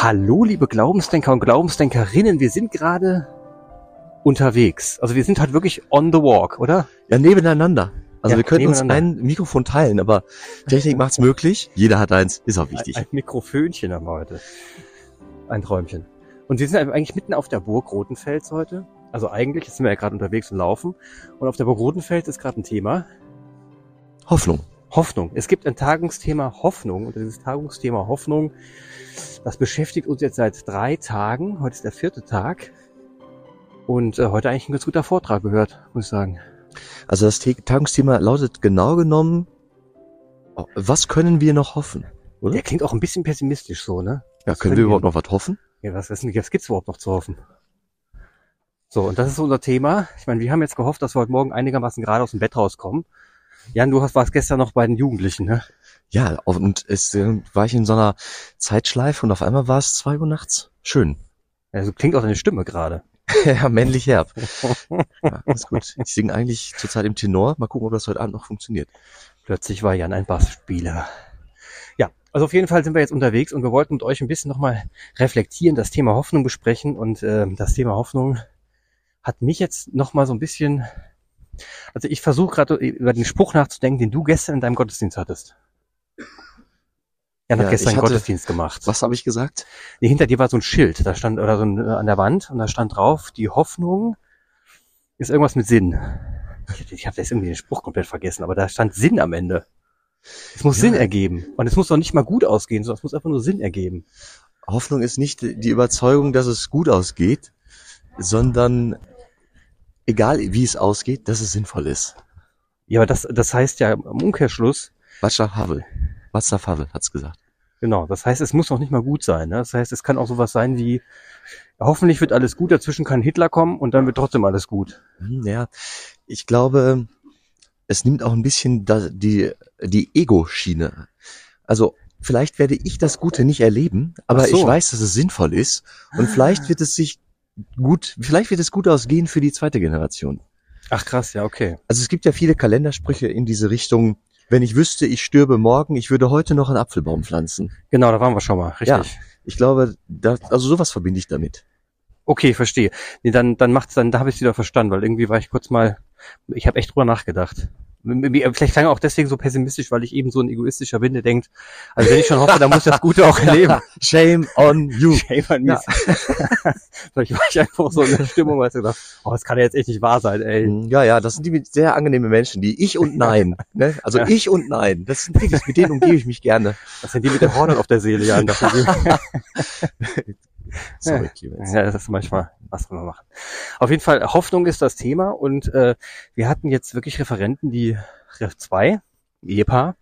Hallo, liebe Glaubensdenker und Glaubensdenkerinnen. Wir sind gerade unterwegs. Also wir sind halt wirklich on the walk, oder? Ja, nebeneinander. Also Ja, wir könnten uns ein Mikrofon teilen, aber Technik macht's möglich. Jeder hat eins, ist auch wichtig. Ein, ein Mikrofönchen haben wir heute. Ein Träumchen. Und wir sind eigentlich mitten auf der Burg Rotenfels heute. Also eigentlich sind wir ja gerade unterwegs und laufen. Und auf der Burg Rotenfels ist gerade ein Thema. Hoffnung. Hoffnung. Es gibt ein Tagungsthema Hoffnung. Und dieses Tagungsthema Hoffnung, das beschäftigt uns jetzt seit drei Tagen. Heute ist der vierte Tag. Und äh, heute eigentlich ein ganz guter Vortrag gehört, muss ich sagen. Also das The- Tagungsthema lautet genau genommen, oh, was können wir noch hoffen? Oder? Der klingt auch ein bisschen pessimistisch so, ne? Ja, Was können wir können überhaupt noch was hoffen? Ja, was, was, was gibt's überhaupt noch zu hoffen? So, und das ist unser Thema. Ich meine, wir haben jetzt gehofft, dass wir heute Morgen einigermaßen gerade aus dem Bett rauskommen. Jan, du hast, warst gestern noch bei den Jugendlichen, ne? Ja, und es äh, war ich in so einer Zeitschleife und auf einmal war es zwei Uhr nachts. Schön. Also klingt auch deine Stimme gerade. ja, männlich herb. Ja, ist gut. Ich singe eigentlich zurzeit im Tenor. Mal gucken, ob das heute Abend noch funktioniert. Plötzlich war Jan ein Bassspieler. Ja, also auf jeden Fall sind wir jetzt unterwegs und wir wollten mit euch ein bisschen nochmal reflektieren, das Thema Hoffnung besprechen und ähm, das Thema Hoffnung hat mich jetzt nochmal so ein bisschen, also ich versuche gerade über den Spruch nachzudenken, den du gestern in deinem Gottesdienst hattest. Ja, hat gestern ich einen hatte- Gottesdienst gemacht. Was habe ich gesagt? Nee, hinter dir war so ein Schild, da stand, oder so ein, äh, an der Wand, und da stand drauf, die Hoffnung ist irgendwas mit Sinn. Ich, ich habe jetzt irgendwie den Spruch komplett vergessen, aber da stand Sinn am Ende. Es muss Ja. Sinn ergeben. Und es muss doch nicht mal gut ausgehen, sondern es muss einfach nur Sinn ergeben. Hoffnung ist nicht die Überzeugung, dass es gut ausgeht, sondern egal wie es ausgeht, dass es sinnvoll ist. Ja, aber das, das heißt ja im Umkehrschluss, Václav Havel. Václav Havel hat's gesagt. genau, das heißt, es muss noch nicht mal gut sein. Ne? Das heißt, es kann auch sowas sein wie, hoffentlich wird alles gut, dazwischen kann Hitler kommen und dann wird trotzdem alles gut. Hm, Ja, ich glaube, es nimmt auch ein bisschen die, die Ego-Schiene. Also, vielleicht werde ich das Gute nicht erleben, aber so. ich weiß, dass es sinnvoll ist. Und vielleicht wird es sich gut, vielleicht wird es gut ausgehen für die zweite Generation. Ach krass, ja, okay. Also es gibt ja viele Kalendersprüche in diese Richtung. Wenn ich wüsste, ich stürbe morgen, ich würde heute noch einen Apfelbaum pflanzen. Genau, da waren wir schon mal, richtig. Ja. Ich glaube, das, also sowas verbinde ich damit. Okay, verstehe. Nee, dann, dann macht's dann, da habe ich wieder verstanden, weil irgendwie war ich kurz mal, ich habe echt drüber nachgedacht. Vielleicht klang auch deswegen so pessimistisch, weil ich eben so ein egoistischer bin, der denkt, also wenn ich schon hoffe, dann muss ich das Gute auch erleben. Shame on you. Shame on me. Vielleicht war ich einfach so in der Stimmung, weil ich gedacht, oh, das kann ja jetzt echt nicht wahr sein, ey. Ja, ja, das sind die sehr angenehme Menschen, die ich und nein. Ne? Also Ja. ich und nein. Das sind wirklich, mit denen umgebe ich mich gerne. Das sind die mit der Horde auf der Seele, Jan. Sorry. Ja, das ist manchmal, was wir machen. Auf jeden Fall, Hoffnung ist das Thema und äh, wir hatten jetzt wirklich Referenten, die Ref 2, Ehepaar,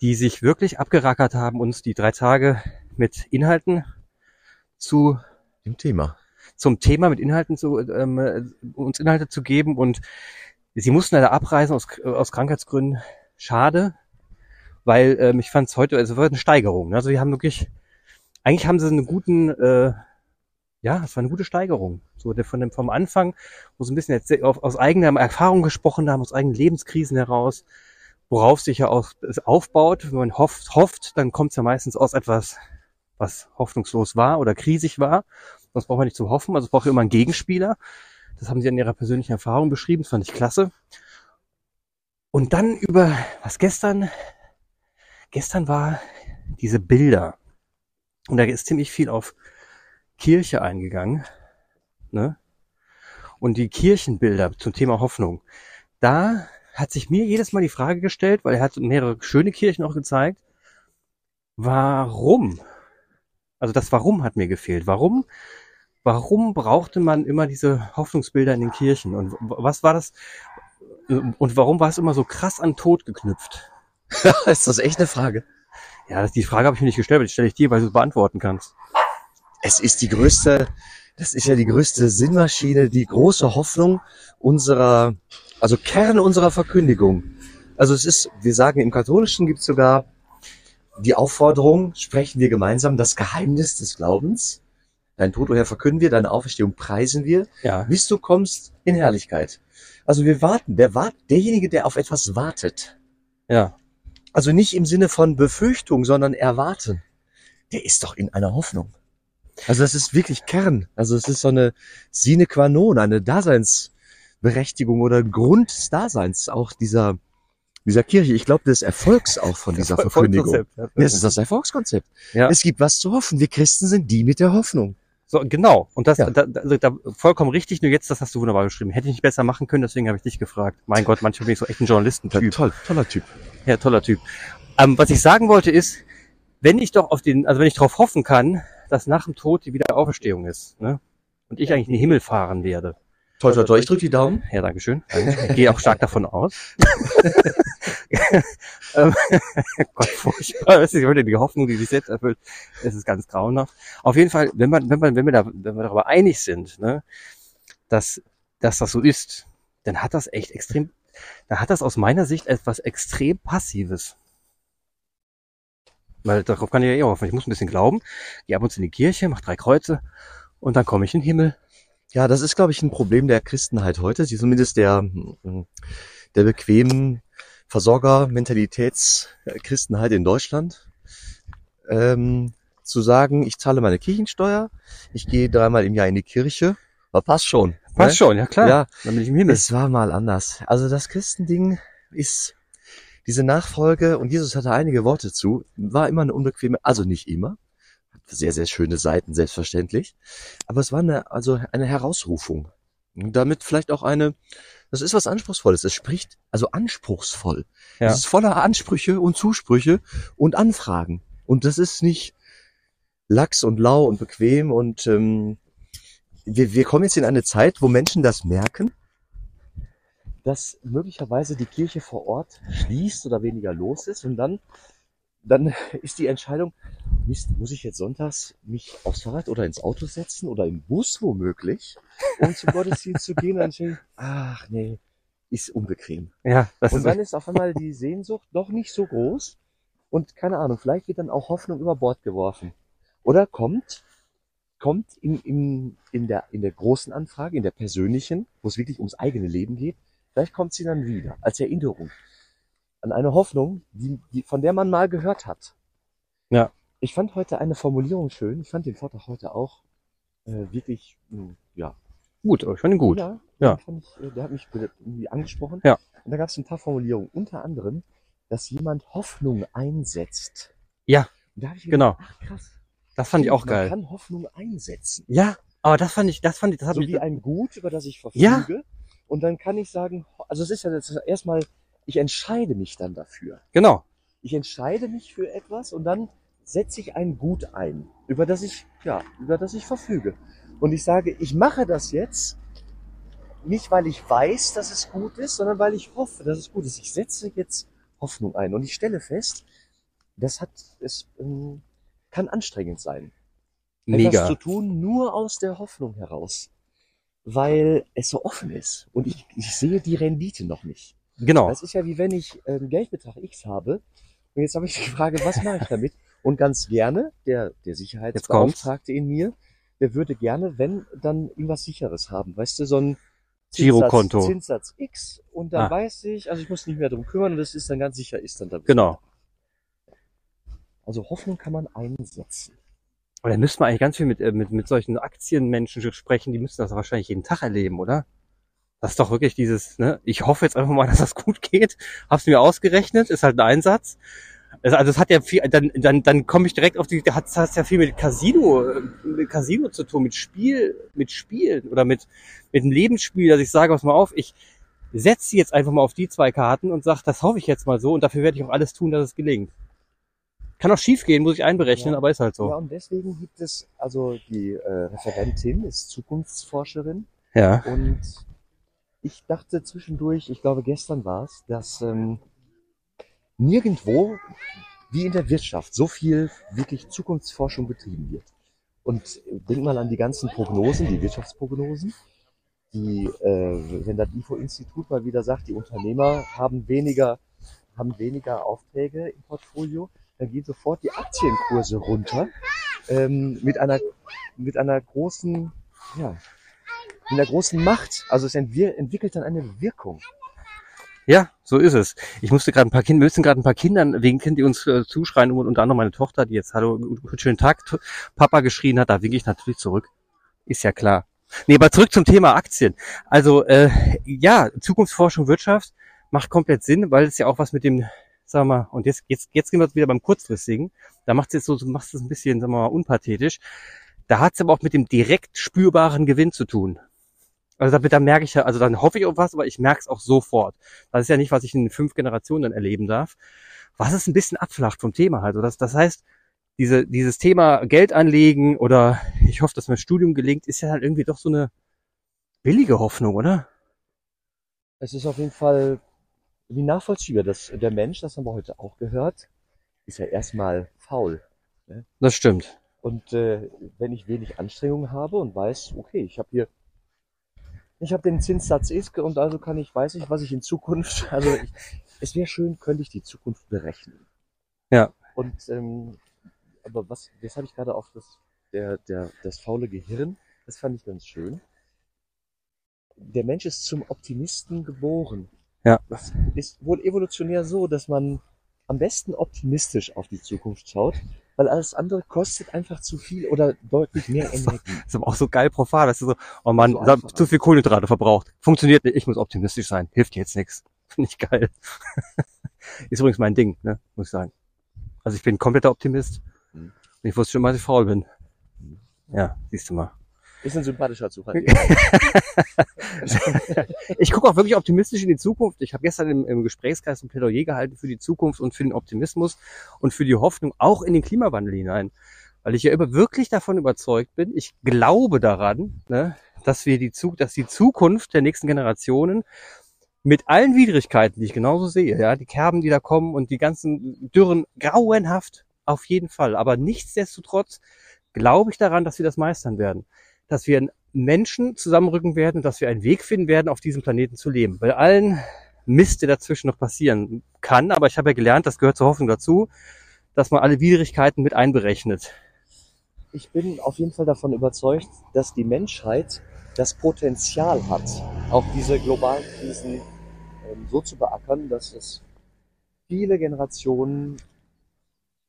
die sich wirklich abgerackert haben, uns die drei Tage mit Inhalten zu Im Thema. zum Thema mit Inhalten zu ähm, äh, uns Inhalte zu geben und sie mussten leider abreisen aus, aus Krankheitsgründen. Schade, weil ähm, ich fand es heute, also es war eine Steigerung. ne? Also wir haben wirklich, eigentlich haben sie einen guten, äh, ja, es war eine gute Steigerung. So der von dem vom Anfang, wo sie ein bisschen jetzt aus eigener Erfahrung gesprochen haben, aus eigenen Lebenskrisen heraus, worauf sich ja auch es aufbaut. Wenn man hofft, hofft, dann kommt es ja meistens aus etwas, was hoffnungslos war oder krisig war. Sonst braucht man nicht zu hoffen. Also braucht immer einen Gegenspieler. Das haben sie in ihrer persönlichen Erfahrung beschrieben. Das fand ich klasse. Und dann über, was gestern, gestern war diese Bilder. Und da ist ziemlich viel auf Kirche eingegangen. Ne? Und die Kirchenbilder zum Thema Hoffnung. Da hat sich mir jedes Mal die Frage gestellt, weil er hat mehrere schöne Kirchen auch gezeigt. Warum? Also das Warum hat mir gefehlt. Warum? Warum brauchte man immer diese Hoffnungsbilder in den Kirchen? Und was war das? Und warum war es immer so krass an Tod geknüpft? ist das echt eine Frage? Ja, das, die Frage habe ich mir nicht gestellt, aber die stelle ich dir, weil du es beantworten kannst. Es ist die größte, das ist ja die größte Sinnmaschine, die große Hoffnung unserer, also Kern unserer Verkündigung. Also es ist, wir sagen im Katholischen gibt es sogar die Aufforderung, sprechen wir gemeinsam das Geheimnis des Glaubens. Dein Tod, o Herr, verkünden wir, deine Auferstehung preisen wir, Ja, bis du kommst in Herrlichkeit. Also wir warten, der wart, derjenige, der auf etwas wartet. ja, Also nicht im Sinne von Befürchtung, sondern erwarten. der ist doch in einer Hoffnung. Also das ist wirklich Kern. Also es ist so eine sine qua non, eine Daseinsberechtigung oder Grund des Daseins auch dieser, dieser Kirche. Ich glaube, des Erfolgs auch von dieser Verkündigung. Das ist das Erfolgskonzept. Ja. Es gibt was zu hoffen. Wir Christen sind die mit der Hoffnung. So, genau. Und das, Ja. da, da, da, vollkommen richtig. Nur jetzt, das hast du wunderbar geschrieben. Hätte ich nicht besser machen können, deswegen habe ich dich gefragt. Mein Gott, manchmal bin ich so echt ein Journalistentyp. Toll, toller Typ. Ja, toller Typ. Ähm, was ich sagen wollte ist, wenn ich doch auf den, also wenn ich darauf hoffen kann, dass nach dem Tod die Wiederauferstehung ist, ne? Und ich eigentlich in den Himmel fahren werde. Toll, toll, toll. Ich drücke die Daumen. Ja, danke schön. Ich gehe auch stark davon aus. ähm, Gott, furchtbar. Das ist heute die Hoffnung, die sich selbst erfüllt. Es ist ganz grauenhaft. Auf jeden Fall, wenn man, wenn man, wenn wir da, wenn wir darüber einig sind, ne, dass, dass das so ist, dann hat das echt extrem, dann hat das aus meiner Sicht etwas extrem Passives. Weil darauf kann ich ja eh hoffen. Ich muss ein bisschen glauben, gehe ab und zu in die Kirche, mach drei Kreuze und dann komme ich in den Himmel. Ja, das ist, glaube ich, ein Problem der Christenheit heute, die zumindest der, mm, der bequemen Versorger-Mentalitäts-Christenheit in Deutschland. Ähm, zu sagen, ich zahle meine Kirchensteuer, ich gehe dreimal im Jahr in die Kirche, aber passt schon. Passt ne? schon, ja klar. Ja, Dann bin ich im Himmel. es war mal anders. Also das Christending ist diese Nachfolge, und Jesus hatte einige Worte zu, war immer eine unbequeme, also nicht immer, hat sehr, sehr schöne Seiten, selbstverständlich, aber es war eine, also eine Herausrufung. Und damit vielleicht auch eine, das ist was Anspruchsvolles, es spricht, also anspruchsvoll. Ja. Es ist voller Ansprüche und Zusprüche und Anfragen. Und das ist nicht lax und lau und bequem und ähm, wir, wir kommen jetzt in eine Zeit, wo Menschen das merken, dass möglicherweise die Kirche vor Ort schließt oder weniger los ist und dann, dann ist die Entscheidung, Mist, muss ich jetzt sonntags mich aufs Fahrrad oder ins Auto setzen oder im Bus womöglich, um zum Gottesdienst zu gehen? Und dann ich, ach nee, ist unbequem. Ja, das Und ist dann ist auf einmal die Sehnsucht doch nicht so groß und keine Ahnung, vielleicht wird dann auch Hoffnung über Bord geworfen. Oder kommt, kommt in, in, in, der, in der großen Anfrage, in der persönlichen, wo es wirklich ums eigene Leben geht, vielleicht kommt sie dann wieder als Erinnerung an eine Hoffnung, die, die, von der man mal gehört hat. Ja. Ich fand heute eine Formulierung schön. Ich fand den Vortrag heute auch äh, wirklich, mh, ja, gut, ich fand ihn gut. ja, Ja. ich, äh, der hat mich irgendwie angesprochen. Ja. Und da gab es ein paar Formulierungen, unter anderem, dass jemand Hoffnung einsetzt. Ja, ich gedacht, genau. ach krass. Das fand ich auch man geil. kann Hoffnung einsetzen. Ja, aber das fand ich, das fand ich, das hat So mich, wie ein Gut, über das ich verfüge. Ja. Und dann kann ich sagen, also es ist ja jetzt erstmal, ich entscheide mich dann dafür. genau. Ich entscheide mich für etwas und dann setze ich ein Gut ein, über das ich, ja, über das ich verfüge. Und ich sage, ich mache das jetzt nicht, weil ich weiß, dass es gut ist, sondern weil ich hoffe, dass es gut ist. Ich setze jetzt Hoffnung ein und ich stelle fest, das hat, es ähm, kann anstrengend sein, etwas Mega. zu tun, nur aus der Hoffnung heraus, weil es so offen ist und ich, ich sehe die Rendite noch nicht. Genau. Das ist ja wie wenn ich ähm, Geldbetrag X habe und jetzt habe ich die Frage, was mache ich damit? Und ganz gerne, der, der Sicherheitsbeauftragte in mir, der würde gerne, wenn, dann irgendwas Sicheres haben. Weißt du, so ein Girokonto. Zinssatz X und dann Ah. weiß ich, also ich muss nicht mehr drum kümmern und das ist dann ganz sicher, ist dann da. Genau. Also Hoffnung kann man einsetzen. Und dann müssten wir eigentlich ganz viel mit, äh, mit, mit solchen Aktienmenschen sprechen, die müssten das wahrscheinlich jeden Tag erleben, oder? Das ist doch wirklich dieses, ne, ich hoffe jetzt einfach mal, dass das gut geht. Hab's mir ausgerechnet, ist halt ein Einsatz. Also, also es hat ja viel, dann, dann, dann komme ich direkt auf die, da hat es ja viel mit Casino, äh, mit Casino zu tun, mit Spiel, mit Spielen oder mit, mit einem Lebensspiel, dass ich sage, pass mal auf, ich setze jetzt einfach mal auf die zwei Karten und sage, das hoffe ich jetzt mal so und dafür werde ich auch alles tun, dass es gelingt. Kann auch schief gehen, muss ich einberechnen, Ja. aber ist halt Ja, so. und deswegen gibt es, also die äh, Referentin ist Zukunftsforscherin Ja. Und ich dachte zwischendurch, ich glaube gestern war es, dass ähm, nirgendwo wie in der Wirtschaft so viel wirklich Zukunftsforschung betrieben wird. Und denk mal an die ganzen Prognosen, die Wirtschaftsprognosen, die, äh, wenn das IFO-Institut mal wieder sagt, die Unternehmer haben weniger, haben weniger Aufträge im Portfolio, dann gehen sofort die Aktienkurse runter ähm, mit einer mit einer großen, ja, mit einer großen Macht. Also es entwickelt dann eine Wirkung. Ja, so ist es. Ich musste gerade ein paar Kinder, wir müssen gerade ein paar Kindern Kind, die uns äh, zuschreien, und unter anderem meine Tochter, die jetzt Hallo, schönen Tag, Papa geschrien hat, da winke ich natürlich zurück. Ist ja klar. Nee, aber zurück zum Thema Aktien. Also äh, ja, Zukunftsforschung, Wirtschaft macht komplett Sinn, weil es ja auch was mit dem, sagen wir mal, und jetzt, jetzt, jetzt sind wir wieder beim kurzfristigen. Da macht es jetzt so, so macht es ein bisschen, sagen wir mal, unpathetisch. Da hat es aber auch mit dem direkt spürbaren Gewinn zu tun. Also da, da merke ich ja, also dann hoffe ich auf was, aber ich merke es auch sofort. Das ist ja nicht, was ich in fünf Generationen dann erleben darf. Was es ein bisschen abflacht vom Thema halt. Also das, das heißt, diese, dieses Thema Geld anlegen oder ich hoffe, dass mein Studium gelingt, ist ja halt irgendwie doch so eine billige Hoffnung, oder? Es ist auf jeden Fall wie nachvollziehbar, dass der Mensch, das haben wir heute auch gehört, ist ja erstmal faul. Das stimmt. Und äh, wenn ich wenig Anstrengung habe und weiß, okay, ich habe hier, ich habe den Zinssatz X und also kann ich, weiß ich, was ich in Zukunft, also ich, es wäre schön, könnte ich die Zukunft berechnen. Ja. Und ähm, aber was, jetzt habe ich gerade auf das, der, der, das faule Gehirn, das fand ich ganz schön. Der Mensch ist zum Optimisten geboren. Ja. Das ist wohl evolutionär so, dass man am besten optimistisch auf die Zukunft schaut, weil alles andere kostet einfach zu viel oder deutlich mehr Energie. ist aber auch so geil profan, dass du so, oh Mann, So einfach. zu viel Kohlenhydrate verbraucht. Funktioniert nicht, ich muss optimistisch sein. Hilft jetzt nichts. Finde ich geil. ist übrigens mein Ding, ne, muss ich sagen. Also ich bin ein kompletter Optimist. Und ich wusste schon mal, dass ich faul bin. Mhm. Ja, siehst du mal. Ist ein sympathischer Zufall. ich gucke auch wirklich optimistisch in die Zukunft. Ich habe gestern im, im Gesprächskreis ein Plädoyer gehalten für die Zukunft und für den Optimismus und für die Hoffnung auch in den Klimawandel hinein. Weil ich ja immer wirklich davon überzeugt bin, ich glaube daran, ne, dass wir die, Zu dass die Zukunft der nächsten Generationen mit allen Widrigkeiten, die ich genauso sehe, ja, die Kerben, die da kommen und die ganzen Dürren, grauenhaft, auf jeden Fall. Aber nichtsdestotrotz glaube ich daran, dass wir das meistern werden. Dass wir Menschen zusammenrücken werden und dass wir einen Weg finden werden, auf diesem Planeten zu leben. Bei allen Mist, der dazwischen noch passieren kann, aber ich habe ja gelernt, das gehört zur Hoffnung dazu, dass man alle Widrigkeiten mit einberechnet. Ich bin auf jeden Fall davon überzeugt, dass die Menschheit das Potenzial hat, auch diese globalen Krisen ähm, so zu beackern, dass es viele Generationen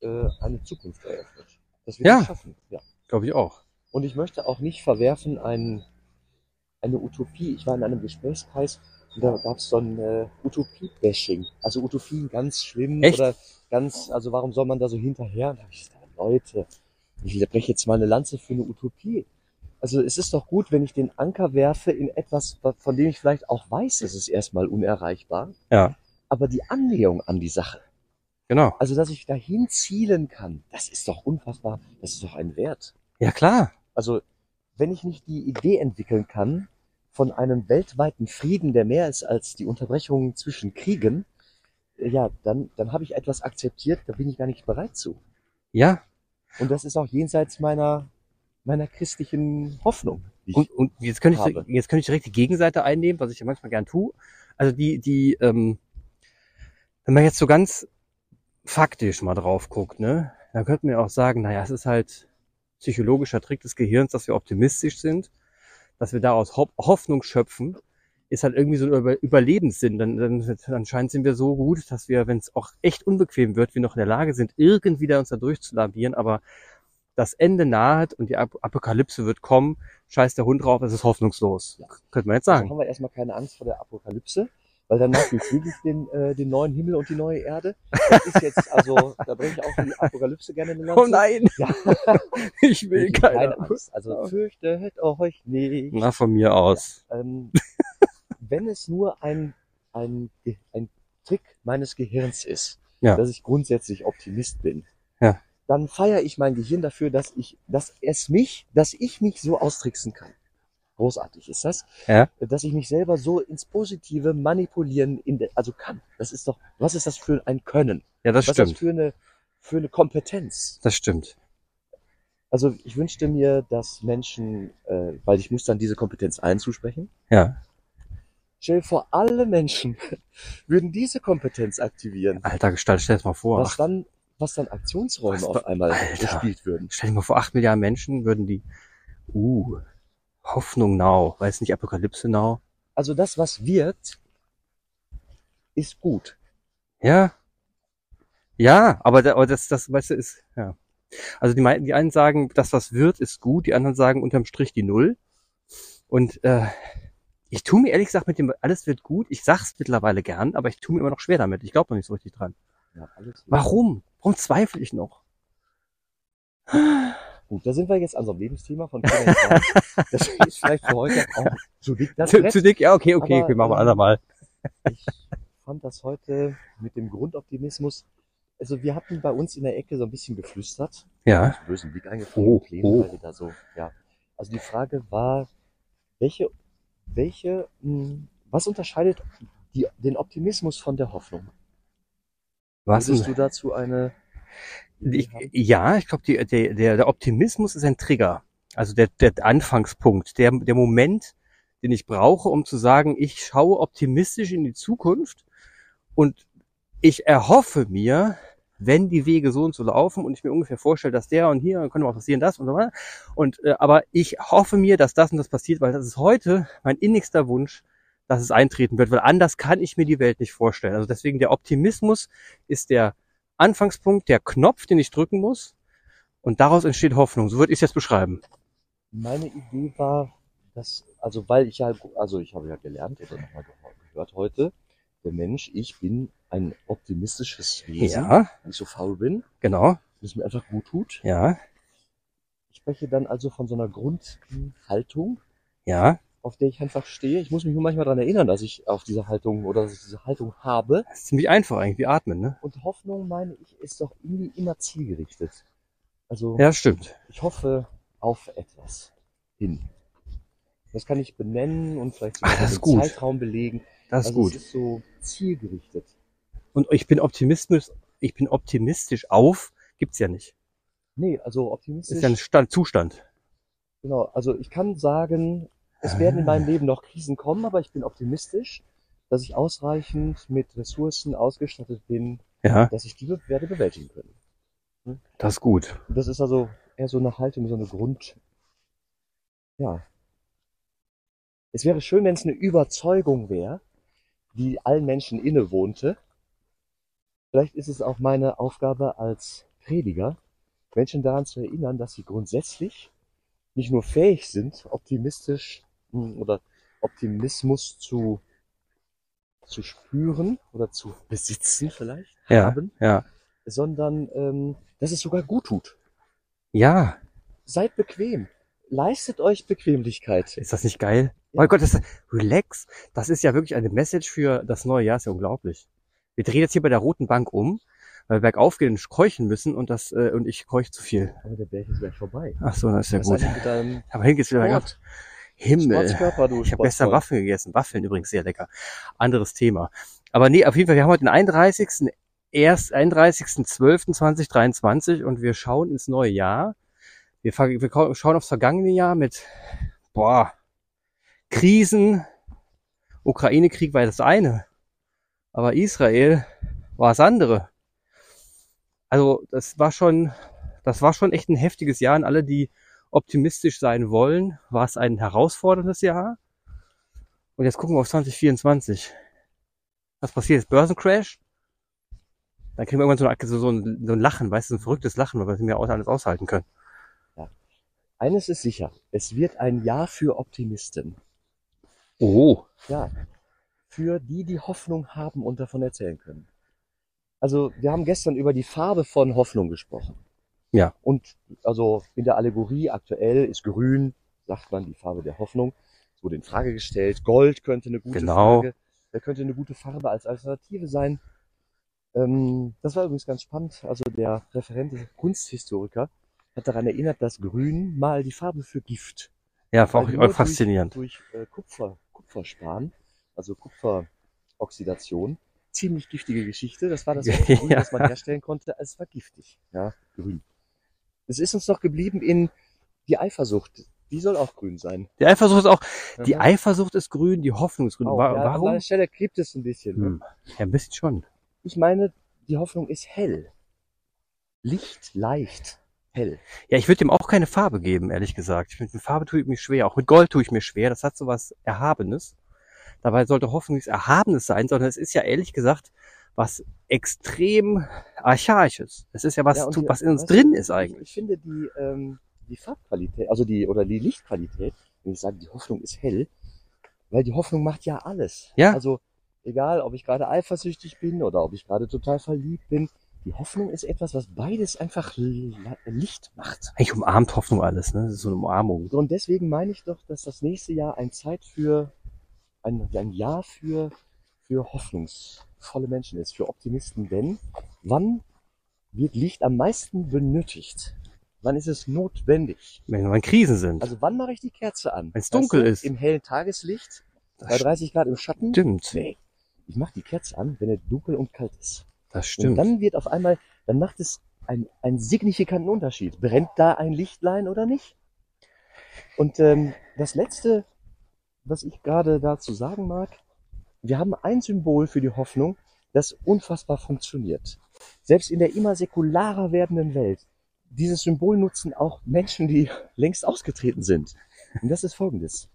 äh, eine Zukunft eröffnet. Das wir Ja. das schaffen. Ja. Glaube ich auch. Und ich möchte auch nicht verwerfen, ein, eine Utopie. Ich war in einem Gesprächskreis und da gab es so ein äh, Utopie-Bashing. Also Utopien ganz schlimm Echt? oder ganz, also warum soll man da so hinterher? Und da habe ich gesagt, Leute, ich breche jetzt mal eine Lanze für eine Utopie. Also es ist doch gut, wenn ich den Anker werfe in etwas, von dem ich vielleicht auch weiß, es ist erstmal unerreichbar, Ja, aber die Annäherung an die Sache, genau. also dass ich dahin zielen kann, das ist doch unfassbar, das ist doch ein Wert. Ja, klar. Also, wenn ich nicht die Idee entwickeln kann von einem weltweiten Frieden, der mehr ist als die Unterbrechung zwischen Kriegen, äh, ja, dann, dann habe ich etwas akzeptiert, da bin ich gar nicht bereit zu. Ja. Und das ist auch jenseits meiner, meiner christlichen Hoffnung. Und, und jetzt könnte ich, jetzt könnte ich direkt die Gegenseite einnehmen, was ich ja manchmal gern tue. Also die, die, ähm, wenn man jetzt so ganz faktisch mal drauf guckt, ne, dann könnte man ja auch sagen, naja, es ist halt psychologischer Trick des Gehirns, dass wir optimistisch sind, dass wir daraus Ho Hoffnung schöpfen, ist halt irgendwie so ein Über Überlebenssinn. Dann, dann anscheinend sind wir so gut, dass wir, wenn es auch echt unbequem wird, wir noch in der Lage sind, irgendwie da uns da durchzulavieren, aber das Ende naht und die Ap Apokalypse wird kommen, scheiß der Hund drauf, es ist hoffnungslos. Ja. Könnte man jetzt Also sagen. haben wir erstmal keine Angst vor der Apokalypse, weil danach kriege ich den, äh, den neuen Himmel und die neue Erde. Das ist jetzt, also, da bringe ich auch die Apokalypse gerne eine Lanze. Oh nein, Ja, ich will ich keine. keine Angst. Also fürchtet euch nicht. Na, von mir aus. Ähm, wenn es nur ein, ein, ein Trick meines Gehirns ist, Ja. dass ich grundsätzlich Optimist bin, Ja. dann feiere ich mein Gehirn dafür, dass ich, dass es mich, dass ich mich so austricksen kann. Großartig ist das, Ja. dass ich mich selber so ins Positive manipulieren, in der, also kann. Das ist doch, was ist das für ein Können? Ja, das was ist das stimmt. für eine, für eine Kompetenz? Das stimmt. Also ich wünschte mir, dass Menschen, äh, weil ich muss dann diese Kompetenz allen zusprechen, Ja. Stell dir vor, alle Menschen würden diese Kompetenz aktivieren. Alter Gestalt, stell dir das mal vor. Was dann, was dann Aktionsräume Was auf einmal Alter. gespielt würden. Stell dir mal vor, acht Milliarden Menschen würden die, uh, Hoffnung now, weiß nicht, Apokalypse now. Also das, was wirkt, ist gut. Ja. Ja, aber, da, aber das, das, weißt du, ist, ja. Also die, die einen sagen, das, was wird, ist gut, die anderen sagen unterm Strich die Null. Und äh, ich tue mir ehrlich gesagt mit dem, alles wird gut, ich sag's mittlerweile gern, aber ich tue mir immer noch schwer damit. Ich glaube noch nicht so richtig dran. Ja, Warum? Warum zweifle ich noch? Gut, da sind wir jetzt an so einem Lebensthema von Hart. Das ist vielleicht für heute auch zu dick. Das Zu, zu dick? Ja, okay, okay, Aber, okay, machen wir ähm, andermal. Ich fand das heute mit dem Grundoptimismus. Also wir hatten bei uns in der Ecke so ein bisschen geflüstert. Ja. einen bösen Blick eingefallen, Oh, Kleine, oh. weil wir da so, ja. Also die Frage war, welche, welche, mh, was unterscheidet die, den Optimismus von der Hoffnung? Was? Würdest du dazu eine Ich, ja, ich glaube, der, der, der Optimismus ist ein Trigger. Also der, der Anfangspunkt, der, der Moment, den ich brauche, um zu sagen, ich schaue optimistisch in die Zukunft und ich erhoffe mir, wenn die Wege so und so laufen und ich mir ungefähr vorstelle, dass der und hier könnte mal passieren das und so weiter. Und äh, aber ich hoffe mir, dass das und das passiert, weil das ist heute mein innigster Wunsch, dass es eintreten wird, weil anders kann ich mir die Welt nicht vorstellen. Also deswegen der Optimismus ist der Anfangspunkt, der Knopf, den ich drücken muss. Und daraus entsteht Hoffnung. So würde ich es jetzt beschreiben. Meine Idee war, dass, also weil ich ja, also ich habe ja gelernt oder nochmal gehört heute, der Mensch, ich bin ein optimistisches Wesen, Ja, ich so faul bin, genau. es mir einfach gut tut. Ja, Ich spreche dann also von so einer Grundhaltung, ja. Auf der ich einfach stehe. Ich muss mich nur manchmal daran erinnern, dass ich auf diese Haltung oder dass ich diese Haltung habe. Das ist ziemlich einfach eigentlich, wie atmen, ne? Und Hoffnung, meine ich, ist doch irgendwie immer zielgerichtet. Also Ja, stimmt. ich hoffe auf etwas hin. Das kann ich benennen und vielleicht sogar Ach, den gut. Zeitraum belegen. Das ist also gut. Es ist so zielgerichtet. Und ich bin optimistisch, ich bin optimistisch auf, gibt's ja nicht. Nee, also optimistisch. ist ja ein Stand, Zustand. Genau, also ich kann sagen, es werden in Ah. meinem Leben noch Krisen kommen, aber ich bin optimistisch, dass ich ausreichend mit Ressourcen ausgestattet bin, Ja, dass ich die werde bewältigen können. das ist gut. Das ist also eher so eine Haltung, so eine Grund. Ja. Es wäre schön, wenn es eine Überzeugung wäre, die allen Menschen innewohnte. Vielleicht ist es auch meine Aufgabe als Prediger, Menschen daran zu erinnern, dass sie grundsätzlich nicht nur fähig sind, optimistisch oder Optimismus zu, zu spüren oder zu besitzen vielleicht, Ja, haben, ja. sondern ähm, dass es sogar gut tut. Ja, Seid bequem. Leistet euch Bequemlichkeit. ist das nicht geil? Ja. Oh Gott, das relax. Das ist ja wirklich eine Message für das neue Jahr, ist ja unglaublich. Wir drehen jetzt hier bei der Roten Bank um, weil wir bergauf gehen und keuchen müssen und das äh, und ich keuche zu viel. Aber der Berg ist gleich vorbei. Ach so, das ist ja Was gut. Aber hin geht's wieder bergab. Himmel. Ich habe gestern? Waffeln gegessen. Waffeln übrigens sehr lecker. Anderes Thema. Aber nee, auf jeden Fall, wir haben heute den 31. Erst 31.12.2023 und wir schauen ins neue Jahr. Wir, wir schauen aufs vergangene Jahr mit, boah, Krisen. Ukraine-Krieg war das eine. Aber Israel war das andere. Also, das war schon, das war schon echt ein heftiges Jahr und alle, die optimistisch sein wollen, war es ein herausforderndes Jahr. Und jetzt gucken wir auf 2024. Was passiert jetzt? Börsencrash? Dann kriegen wir irgendwann so, eine, so, ein, so ein Lachen, weißt du, so ein verrücktes Lachen, weil wir es mehr aus- alles aushalten können. Eines ist sicher. Es wird ein Jahr für Optimisten. Oh. Ja. Für die, die Hoffnung haben und davon erzählen können. Also, wir haben gestern über die Farbe von Hoffnung gesprochen. Ja. Und, also, in der Allegorie aktuell ist grün, sagt man, die Farbe der Hoffnung. Es wurde in Frage gestellt. Gold könnte eine gute Genau. Frage, äh, könnte eine gute Farbe als Alternative sein. Ähm, das war übrigens ganz spannend. Also, der referente Kunsthistoriker hat daran erinnert, dass grün mal die Farbe für Gift Ja, war auch, auch faszinierend. Durch, durch äh, Kupfer, Kupferspan, also Kupferoxidation, ziemlich giftige Geschichte. Das war das Grün, Ja. was man herstellen konnte. Es war giftig. Ja, grün. Es ist uns noch geblieben in die Eifersucht. Die soll auch grün sein. Die Eifersucht ist auch, die Mhm. Eifersucht ist grün, die Hoffnung ist grün. Auch, Wa- ja, An Warum? einer Stelle klebt es ein bisschen. Ne? Hm. Ja, ein bisschen schon. Ich meine, die Hoffnung ist hell. Licht, leicht, hell. Ja, ich würde dem auch keine Farbe geben, ehrlich gesagt. Mit Farbe tue ich mir schwer. Auch mit Gold tue ich mir schwer. Das hat so was Erhabenes. Dabei sollte Hoffnung nichts Erhabenes sein, sondern es ist ja ehrlich gesagt was extrem archaisches. Es ist ja was, Ja, die- was in uns drin ist ich- eigentlich. Ich finde die, ähm, die Farbqualität, also die, oder die Lichtqualität, wenn ich sage, die Hoffnung ist hell, weil die Hoffnung macht ja alles. Ja. Also, egal, ob ich gerade eifersüchtig bin oder ob ich gerade total verliebt bin, die Hoffnung ist etwas, was beides einfach li- Licht macht. Eigentlich umarmt Hoffnung alles, ne? Das ist so eine Umarmung. Und deswegen meine ich doch, dass das nächste Jahr ein Zeit für, ein, ein Jahr für, für hoffnungsvolle Menschen ist, für Optimisten. Denn wann wird Licht am meisten benötigt? Wann ist es notwendig? Wenn wir in Krisen sind. Also wann mache ich die Kerze an? Wenn's dunkel du, ist. Im hellen Tageslicht, bei das 30 Grad im Schatten? stimmt. Nee. Ich mache die Kerze an, wenn es dunkel und kalt ist. Das Und stimmt. dann wird auf einmal, dann macht es ein- einen signifikanten Unterschied. Brennt da ein Lichtlein oder nicht? Und ähm, das Letzte, was ich gerade dazu sagen mag, wir haben ein Symbol für die Hoffnung, das unfassbar funktioniert. Selbst in der immer säkularer werdenden Welt. Dieses Symbol nutzen auch Menschen, die längst ausgetreten sind. Und das ist folgendes.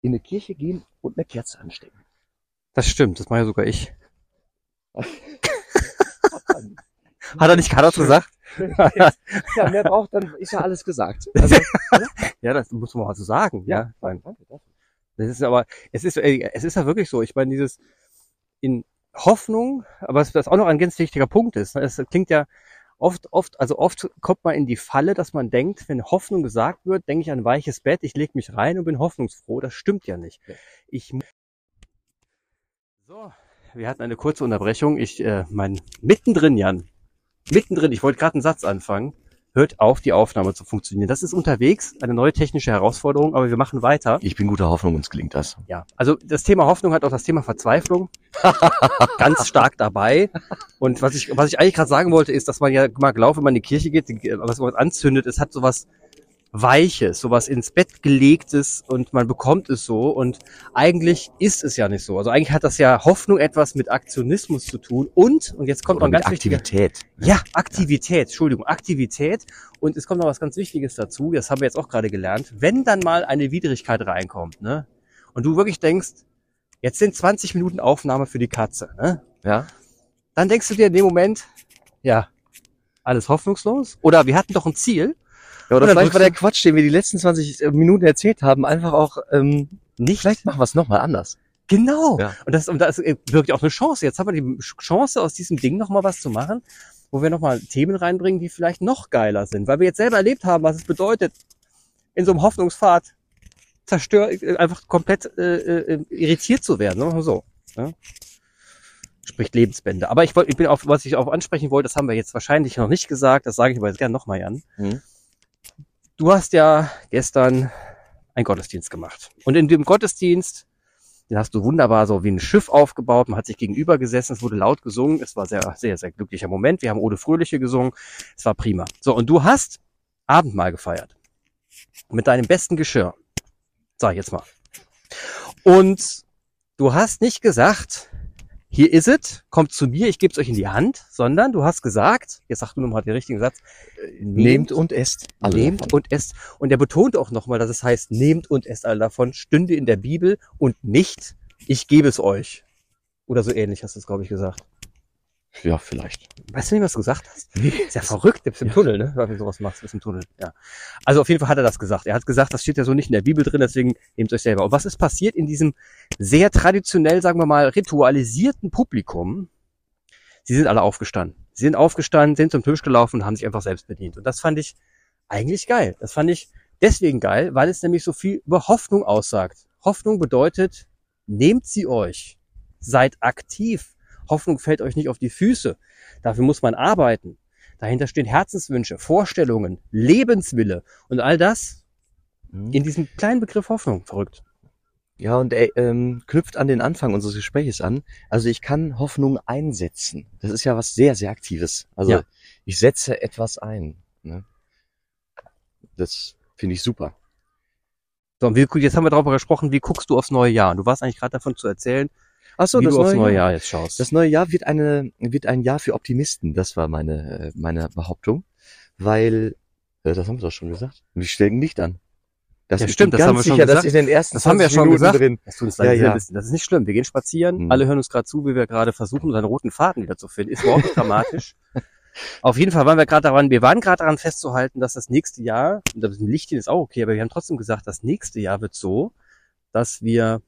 In eine Kirche gehen und eine Kerze anstecken. Das stimmt, das mache ja sogar ich. Hat er nicht gerade was gesagt? ja, mehr braucht, dann ist ja alles gesagt. Also, Ja, das muss man mal so sagen. Ja, ja, danke dafür. Das ist aber, es ist, es ist ja wirklich so. Ich meine, dieses in Hoffnung, aber was was auch noch ein ganz wichtiger Punkt ist. ne, Es klingt ja oft, oft, also oft kommt man in die Falle, dass man denkt, wenn Hoffnung gesagt wird, denke ich an ein weiches Bett, ich lege mich rein und bin hoffnungsfroh. Das stimmt ja nicht. Ich so, wir hatten eine kurze Unterbrechung. Ich, äh, mein mittendrin, Jan, mittendrin. Ich wollte gerade einen Satz anfangen. Hört auf, die Aufnahme zu funktionieren. Das ist unterwegs eine neue technische Herausforderung, aber wir machen weiter. Ich bin guter Hoffnung, uns gelingt das. Ja, also das Thema Hoffnung hat auch das Thema Verzweiflung ganz stark dabei. Und was ich, was ich eigentlich gerade sagen wollte, ist, dass man ja mal glaubt, wenn man in die Kirche geht, was man anzündet, es hat sowas Weiches, sowas ins Bett gelegtes und man bekommt es so. Und eigentlich ist es ja nicht so. Also eigentlich hat das ja Hoffnung etwas mit Aktionismus zu tun. Und, und jetzt kommt noch Oder ein mit ganz wichtiger, Aktivität. ja, Aktivität, Entschuldigung, Aktivität. Und es kommt noch was ganz Wichtiges dazu, das haben wir jetzt auch gerade gelernt. Wenn dann mal eine Widrigkeit reinkommt, ne, und du wirklich denkst, jetzt sind 20 Minuten Aufnahme für die Katze, ne, Ja. dann denkst du dir in dem Moment, ja, alles hoffnungslos? Oder wir hatten doch ein Ziel, ja oder vielleicht war der Quatsch, den wir die letzten 20 Minuten erzählt haben, einfach auch, ähm, nicht vielleicht machen wir es nochmal anders. Genau. Ja. Und das, und das ist wirklich auch eine Chance. Jetzt haben wir die Chance, aus diesem Ding nochmal was zu machen, wo wir nochmal Themen reinbringen, die vielleicht noch geiler sind. Weil wir jetzt selber erlebt haben, was es bedeutet, in so einem Hoffnungspfad zerstört, äh, einfach komplett äh, äh, irritiert zu werden. So. Ja? Spricht Lebensbände. Aber ich, wollte, ich bin auf, was ich auch ansprechen wollte, das haben wir jetzt wahrscheinlich noch nicht gesagt, das sage ich aber jetzt gerne nochmal, Jan. Mhm. Du hast ja gestern einen Gottesdienst gemacht. Und in dem Gottesdienst, den hast du wunderbar so wie ein Schiff aufgebaut. Man hat sich gegenüber gesessen, es wurde laut gesungen. Es war sehr, sehr, sehr glücklicher Moment. Wir haben Ode Fröhliche gesungen. Es war prima. So, und du hast Abendmahl gefeiert. Mit deinem besten Geschirr. Sag ich jetzt mal. Und du hast nicht gesagt, hier ist es, kommt zu mir, ich gebe es euch in die Hand, sondern du hast gesagt, jetzt sag du nochmal den richtigen Satz, äh, Nehmt und esst. alle nehmt davon. und esst. Und er betont auch nochmal, dass es heißt, nehmt und esst alle davon, stünde in der Bibel und nicht, ich gebe es euch. Oder so ähnlich hast du es, glaube ich, gesagt. Ja, vielleicht. Weißt du nicht, was du gesagt hast? Nee. Ist ja verrückt, bist im Ja. Tunnel, ne? Wenn du sowas machst, bist im Tunnel, ja. Also auf jeden Fall hat er das gesagt. Er hat gesagt, das steht ja so nicht in der Bibel drin, deswegen nehmt euch selber. Und was ist passiert in diesem sehr traditionell, sagen wir mal, ritualisierten Publikum? Sie sind alle aufgestanden. Sie sind aufgestanden, sind zum Tisch gelaufen und haben sich einfach selbst bedient. Und das fand ich eigentlich geil. Das fand ich deswegen geil, weil es nämlich so viel über Hoffnung aussagt. Hoffnung bedeutet, nehmt sie euch. Seid aktiv. Hoffnung fällt euch nicht auf die Füße. Dafür muss man arbeiten. Dahinter stehen Herzenswünsche, Vorstellungen, Lebenswille und all das Mhm. in diesem kleinen Begriff Hoffnung. Verrückt. Ja, und er ähm, knüpft an den Anfang unseres Gespräches an. Also ich kann Hoffnung einsetzen. Das ist ja was sehr, sehr Aktives. Also Ja. ich setze etwas ein. Ne? Das finde ich super. So, und wie, jetzt haben wir darüber gesprochen, wie guckst du aufs neue Jahr? Du warst eigentlich gerade davon zu erzählen, Ach so, wie das du aufs neue neue Jahr. Jahr jetzt schaust. Das neue Jahr wird eine wird ein Jahr für Optimisten. Das war meine äh, meine Behauptung, weil äh, das haben wir doch schon gesagt. Wir stellen nicht an. Das Ja, stimmt, das haben wir schon sicher, das gesagt. ist in den ersten Das haben wir ja 20 schon Minuten gesagt. drin. Das tut uns Ja, leid, ja. ja. das ist nicht schlimm. Wir gehen spazieren, Hm. alle hören uns gerade zu, wie wir gerade versuchen, unseren roten Faden wieder zu finden. Ist überhaupt nicht dramatisch. Auf jeden Fall waren wir gerade daran, wir waren gerade daran festzuhalten, dass das nächste Jahr, und das Lichtchen ist auch okay, aber wir haben trotzdem gesagt, das nächste Jahr wird so, dass wir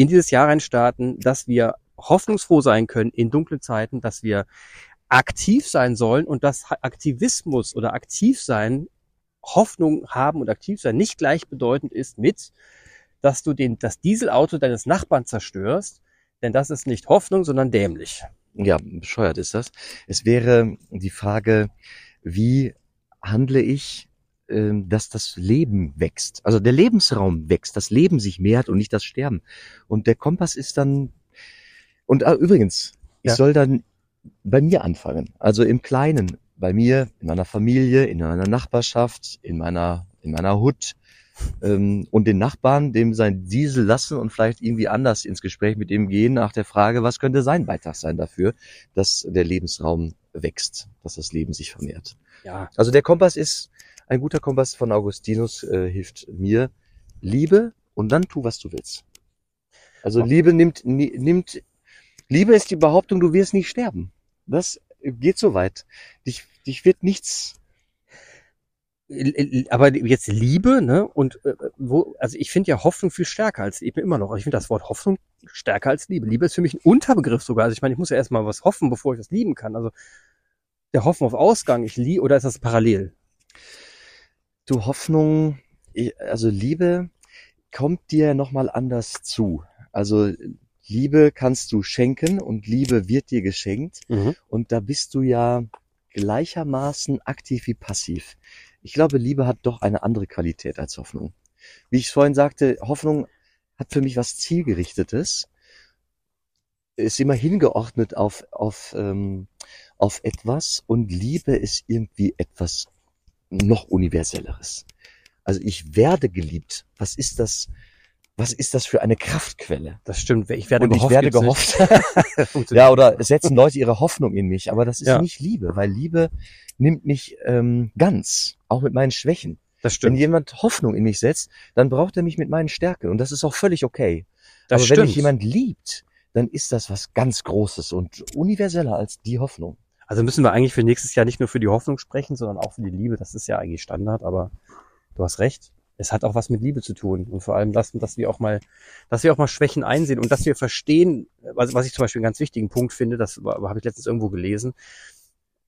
in dieses Jahr reinstarten, dass wir hoffnungsfroh sein können in dunklen Zeiten, dass wir aktiv sein sollen und dass Aktivismus oder aktiv sein, Hoffnung haben und aktiv sein nicht gleichbedeutend ist mit, dass du den, das Dieselauto deines Nachbarn zerstörst, denn das ist nicht Hoffnung, sondern dämlich. Ja, bescheuert ist das. Es wäre die Frage, wie handle ich, dass das Leben wächst. Also der Lebensraum wächst, das Leben sich mehrt und nicht das Sterben. Und der Kompass ist dann, und ah, übrigens, ich Ja. soll dann bei mir anfangen. Also im Kleinen, bei mir, in meiner Familie, in meiner Nachbarschaft, in meiner, in meiner Hut, ähm, und den Nachbarn, dem sein Diesel lassen und vielleicht irgendwie anders ins Gespräch mit ihm gehen nach der Frage, was könnte sein Beitrag sein dafür, dass der Lebensraum wächst, dass das Leben sich vermehrt. Ja, Also der Kompass ist, ein guter Kompass von Augustinus äh, hilft mir, Liebe und dann tu, was du willst. Also. Liebe nimmt, ni- nimmt, Liebe ist die Behauptung, du wirst nicht sterben. Das geht so weit. Dich, dich wird nichts aber jetzt Liebe, ne? Und äh, wo, also ich finde ja Hoffnung viel stärker als Liebe immer noch. Ich finde das Wort Hoffnung stärker als Liebe. Liebe ist für mich ein Unterbegriff sogar. Also ich meine, ich muss ja erstmal was hoffen, bevor ich das lieben kann. Also der Hoffen auf Ausgang, ich liebe, oder ist das parallel? Du Hoffnung, also Liebe kommt dir nochmal anders zu. Also Liebe kannst du schenken und Liebe wird dir geschenkt und da bist du ja gleichermaßen aktiv wie passiv. Ich glaube, Liebe hat doch eine andere Qualität als Hoffnung. Wie ich vorhin sagte, Hoffnung hat für mich was Zielgerichtetes, ist immer hingeordnet auf, auf, ähm, auf etwas und Liebe ist irgendwie etwas noch universelleres. Also ich werde geliebt. Was ist das? Was ist das für eine Kraftquelle? Das stimmt. Ich werde und ich gehofft. werde gibt's nicht. gehofft. Ja, oder setzen Leute ihre Hoffnung in mich, aber das ist Ja. nicht Liebe, weil Liebe nimmt mich ähm, ganz, auch mit meinen Schwächen. Das Wenn stimmt. jemand Hoffnung in mich setzt, dann braucht er mich mit meinen Stärken und das ist auch völlig okay. Das aber stimmt. wenn mich jemand liebt, dann ist das was ganz Großes und universeller als die Hoffnung. Also müssen wir eigentlich für nächstes Jahr nicht nur für die Hoffnung sprechen, sondern auch für die Liebe. Das ist ja eigentlich Standard, aber du hast recht. Es hat auch was mit Liebe zu tun. Und vor allem das, dass wir auch mal, dass wir auch mal Schwächen einsehen und dass wir verstehen, was, was ich zum Beispiel einen ganz wichtigen Punkt finde, das habe ich letztens irgendwo gelesen,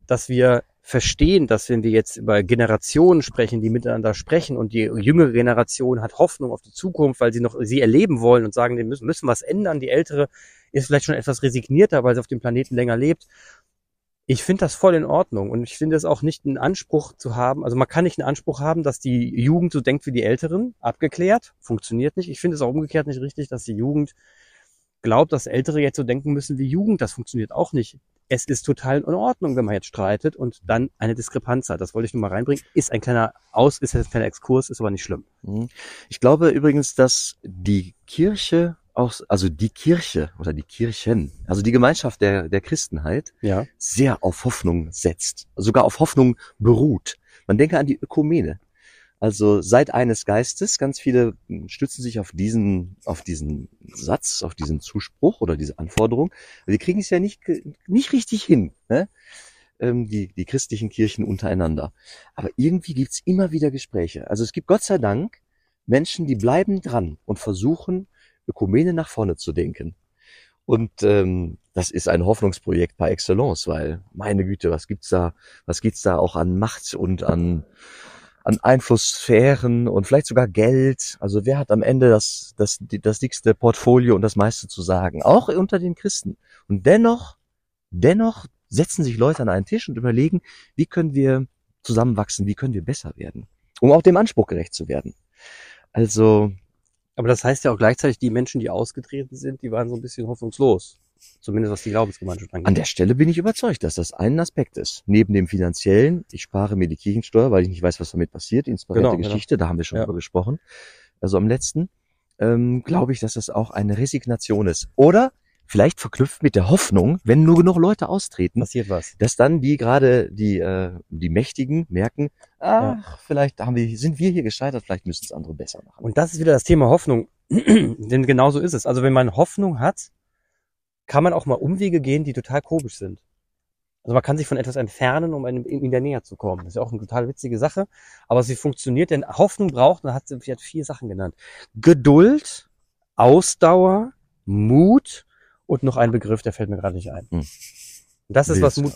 dass wir verstehen, dass wenn wir jetzt über Generationen sprechen, die miteinander sprechen und die jüngere Generation hat Hoffnung auf die Zukunft, weil sie noch sie erleben wollen und sagen, wir müssen, müssen was ändern. Die ältere ist vielleicht schon etwas resignierter, weil sie auf dem Planeten länger lebt. Ich finde das voll in Ordnung und ich finde es auch nicht einen Anspruch zu haben. Also man kann nicht einen Anspruch haben, dass die Jugend so denkt wie die Älteren. Abgeklärt, funktioniert nicht. Ich finde es auch umgekehrt nicht richtig, dass die Jugend glaubt, dass Ältere jetzt so denken müssen wie Jugend. Das funktioniert auch nicht. Es ist total in Ordnung, wenn man jetzt streitet und dann eine Diskrepanz hat. Das wollte ich nur mal reinbringen. Ist ein kleiner Aus, ist ein kleiner Exkurs, ist aber nicht schlimm. Mhm. Ich glaube übrigens, dass die Kirche auch, also die Kirche oder die Kirchen, also die Gemeinschaft der, der Christenheit Ja. sehr auf Hoffnung setzt, sogar auf Hoffnung beruht. Man denke an die Ökumene. Also seid eines Geistes, ganz viele stützen sich auf diesen, auf diesen Satz, auf diesen Zuspruch oder diese Anforderung. Die kriegen es ja nicht, nicht richtig hin, ne? ähm, die, die christlichen Kirchen untereinander. Aber irgendwie gibt's immer wieder Gespräche. Also es gibt Gott sei Dank Menschen, die bleiben dran und versuchen, Ökumene nach vorne zu denken. Und ähm, das ist ein Hoffnungsprojekt par excellence, weil meine Güte, was gibt's da, was gibt's da auch an Macht und an an Einflusssphären und vielleicht sogar Geld. Also wer hat am Ende das das das dickste Portfolio und das meiste zu sagen, auch unter den Christen. Und dennoch dennoch setzen sich Leute an einen Tisch und überlegen, wie können wir zusammenwachsen, wie können wir besser werden, um auch dem Anspruch gerecht zu werden. Also Aber das heißt ja auch gleichzeitig, die Menschen, die ausgetreten sind, die waren so ein bisschen hoffnungslos. Zumindest was die Glaubensgemeinschaft angeht. An der Stelle bin ich überzeugt, dass das ein Aspekt ist. Neben dem finanziellen, ich spare mir die Kirchensteuer, weil ich nicht weiß, was damit passiert. Inspirierte Genau, genau. Geschichte, da haben wir schon Ja. drüber gesprochen. Also am letzten, ähm, glaube ich, dass das auch eine Resignation ist. Oder vielleicht verknüpft mit der Hoffnung, wenn nur genug Leute austreten, Passiert was. dass dann die gerade die äh, die Mächtigen merken, ach, vielleicht haben wir sind wir hier gescheitert, vielleicht müssen es andere besser machen. Und das ist wieder das Thema Hoffnung. Denn genau so ist es. Also wenn man Hoffnung hat, kann man auch mal Umwege gehen, die total komisch sind. Also man kann sich von etwas entfernen, um einem in der Nähe zu kommen. Das ist ja auch eine total witzige Sache. Aber sie funktioniert, denn Hoffnung braucht, da hat sie sie hat vier Sachen genannt. Geduld, Ausdauer, Mut und noch ein Begriff, der fällt mir gerade nicht ein. Hm. Das ist, was Mut,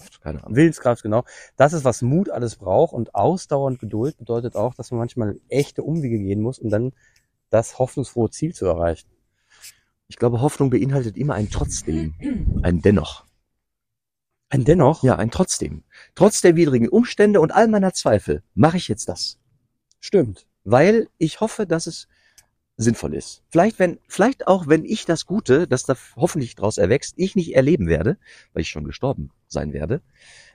Willenskraft, genau. Das ist, was Mut alles braucht. Und Ausdauer und Geduld bedeutet auch, dass man manchmal echte Umwege gehen muss, um dann das hoffnungsfrohe Ziel zu erreichen. Ich glaube, Hoffnung beinhaltet immer ein Trotzdem, ein Dennoch. Und dennoch, Ja, ein Trotzdem. Trotz der widrigen Umstände und all meiner Zweifel mache ich jetzt das. stimmt. weil ich hoffe, dass es sinnvoll ist. Vielleicht wenn, vielleicht auch wenn ich das Gute, das da hoffentlich draus erwächst, ich nicht erleben werde, weil ich schon gestorben sein werde,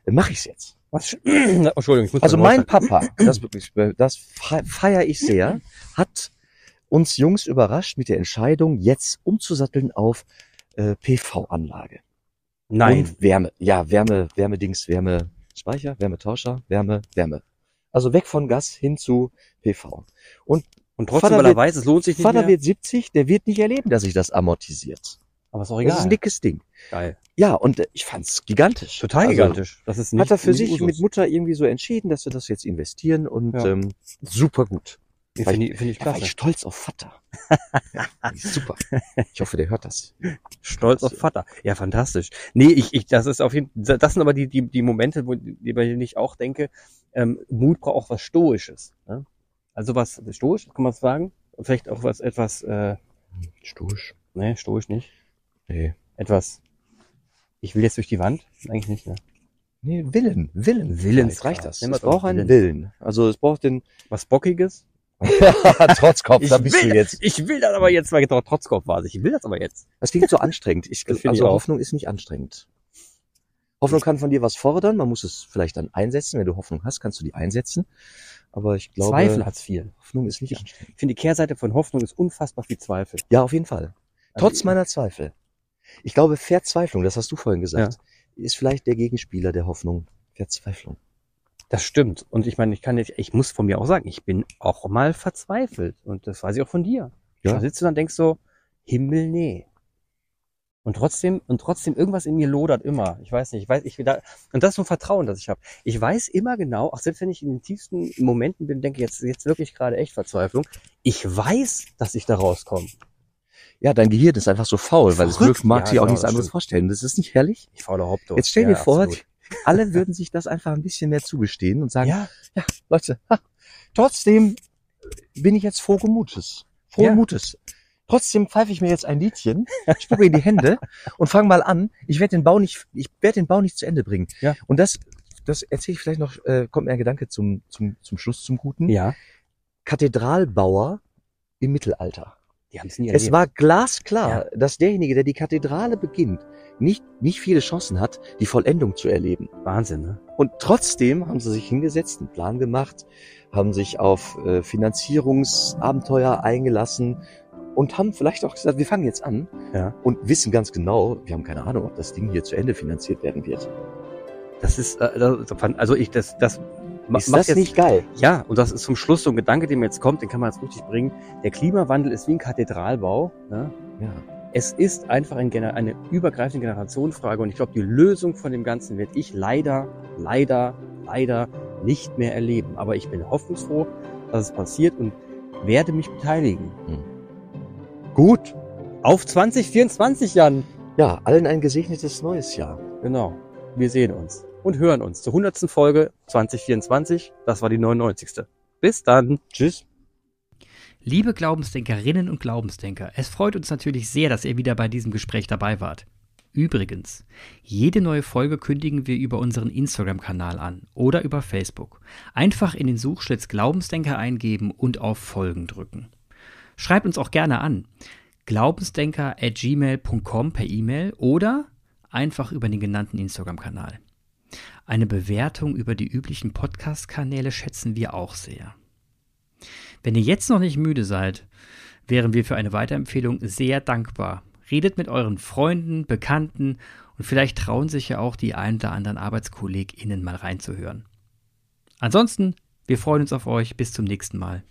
dann mache ich es jetzt. Was? Entschuldigung, ich muss Also mein Papa, das wirklich, das feiere ich sehr, hat uns Jungs überrascht mit der Entscheidung, jetzt umzusatteln auf äh, PV-Anlage. Nein. Und Wärme, ja, Wärme, Wärmedings, Wärmespeicher, Wärmetauscher, Wärme, Wärme. Also weg von Gas hin zu PV. Und Und trotzdem, Vater weil er wird- weiß, es lohnt sich nicht Vater mehr. wird 70, der wird nicht erleben, dass sich das amortisiert. aber ist auch Das ist egal. ein dickes Ding. Geil. Ja, und äh, ich fand's gigantisch. Total Also, gigantisch. Das ist nicht Hat er für sich Usus. mit Mutter irgendwie so entschieden, dass wir das jetzt investieren und Ja. ähm, super gut. Nee, Finde ich, finde ich Da war klasse. ich stolz auf Vater. ja, super. Ich hoffe, der hört das. Stolz auf Vater. Ja, fantastisch. Nee, ich, ich, das ist auf jeden das sind aber die, die, die Momente, wo, die, bei denen ich auch denke, ähm, Mut braucht auch was Stoisches. Ne? Also was, stoisch, kann man sagen? Und Vielleicht auch was, etwas, äh, Stoisch. ne, stoisch nicht. Nee. Etwas, ich will jetzt durch die Wand? Eigentlich nicht, ne? Nee, Willen. Willen. Willenskraft. reicht das. Nehmen wir Es braucht einen Willen. Willen. Also es braucht den Was Bockiges? Trotzkopf, da Ich bist du will- jetzt. Ich will das aber jetzt, weil doch Trotzkopf war Ich will das aber jetzt. Das klingt so anstrengend. Ich, Das finde also. Hoffnung ist nicht anstrengend. Hoffnung kann von dir was fordern, man muss es vielleicht dann einsetzen. Wenn du Hoffnung hast, kannst du die einsetzen. Aber ich glaube, Zweifel hat's viel. Hoffnung ist nicht. Ich finde, die Kehrseite von Hoffnung ist unfassbar viel Zweifel. Ja, auf jeden Fall. Also Trotz meiner Zweifel. Ich glaube, Verzweiflung, das hast du vorhin gesagt, ist vielleicht der Gegenspieler der Hoffnung. Verzweiflung. Das stimmt. Und ich meine, ich kann nicht, ich muss von mir auch sagen, ich bin auch mal verzweifelt. Und das weiß ich auch von dir. Ja. Da sitzt du dann und denkst so, Himmel, nee. Und trotzdem, und trotzdem, irgendwas in mir lodert immer. Ich weiß nicht, ich weiß, ich da, und das ist so ein Vertrauen, das ich habe. Ich weiß immer genau, auch selbst wenn ich in den tiefsten Momenten bin, denke jetzt, jetzt wirklich gerade echt Verzweiflung. Ich weiß, dass ich da rauskomme. Ja, dein Gehirn ist einfach so faul, weil es mögt, mag Ja, sich auch genau, nichts das anderes stimmt. vorstellen. Das ist nicht herrlich. Ich fauler Hauptdose. Jetzt stell dir Ja, vor, absolut. alle würden sich das einfach ein bisschen mehr zugestehen und sagen, Ja, Leute, ha, trotzdem bin ich jetzt frohen Mutes. Frohen Ja. Mutes. Trotzdem pfeife ich mir jetzt ein Liedchen, spucke in die Hände und fange mal an. Ich werde den Bau nicht, ich werde den Bau nicht zu Ende bringen. Ja. Und das, das erzähle ich vielleicht noch, äh, kommt mir ein Gedanke zum, zum, zum Schluss zum Guten. ja. Kathedralbauer im Mittelalter. Die haben es nie Es erlebt. war glasklar, dass derjenige, der die Kathedrale beginnt, nicht, nicht viele Chancen hat, die Vollendung zu erleben. Wahnsinn, ne? Und trotzdem haben sie sich hingesetzt, einen Plan gemacht, haben sich auf äh, Finanzierungsabenteuer eingelassen und haben vielleicht auch gesagt, wir fangen jetzt an Ja. und wissen ganz genau, wir haben keine Ahnung, ob das Ding hier zu Ende finanziert werden wird. Das ist, äh, also ich, das, das Ist das jetzt, nicht geil? Ja, und das ist zum Schluss so ein Gedanke, den mir jetzt kommt, den kann man jetzt richtig bringen. Der Klimawandel ist wie ein Kathedralbau. Ne? Ja. Es ist einfach ein, eine übergreifende Generationenfrage und ich glaube, die Lösung von dem Ganzen werde ich leider, leider, leider nicht mehr erleben. Aber ich bin hoffnungsfroh, dass es passiert und werde mich beteiligen. Gut. Auf 2024, Jan. Ja, allen ein gesegnetes neues Jahr. Genau. Wir sehen uns und hören uns zur 100. Folge 2024. Das war die 99. Bis dann. Tschüss. Liebe Glaubensdenkerinnen und Glaubensdenker, es freut uns natürlich sehr, dass ihr wieder bei diesem Gespräch dabei wart. Übrigens, jede neue Folge kündigen wir über unseren Instagram-Kanal an oder über Facebook. Einfach in den Suchschlitz Glaubensdenker eingeben und auf Folgen drücken. Schreibt uns auch gerne an. glaubensdenker@gmail.com per E-Mail oder einfach über den genannten Instagram-Kanal. Eine Bewertung über die üblichen Podcast-Kanäle schätzen wir auch sehr. Wenn ihr jetzt noch nicht müde seid, wären wir für eine Weiterempfehlung sehr dankbar. Redet mit euren Freunden, Bekannten und vielleicht trauen sich ja auch die ein oder anderen ArbeitskollegInnen mal reinzuhören. Ansonsten, wir freuen uns auf euch. Bis zum nächsten Mal.